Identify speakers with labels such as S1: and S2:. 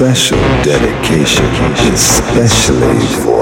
S1: special dedication, especially for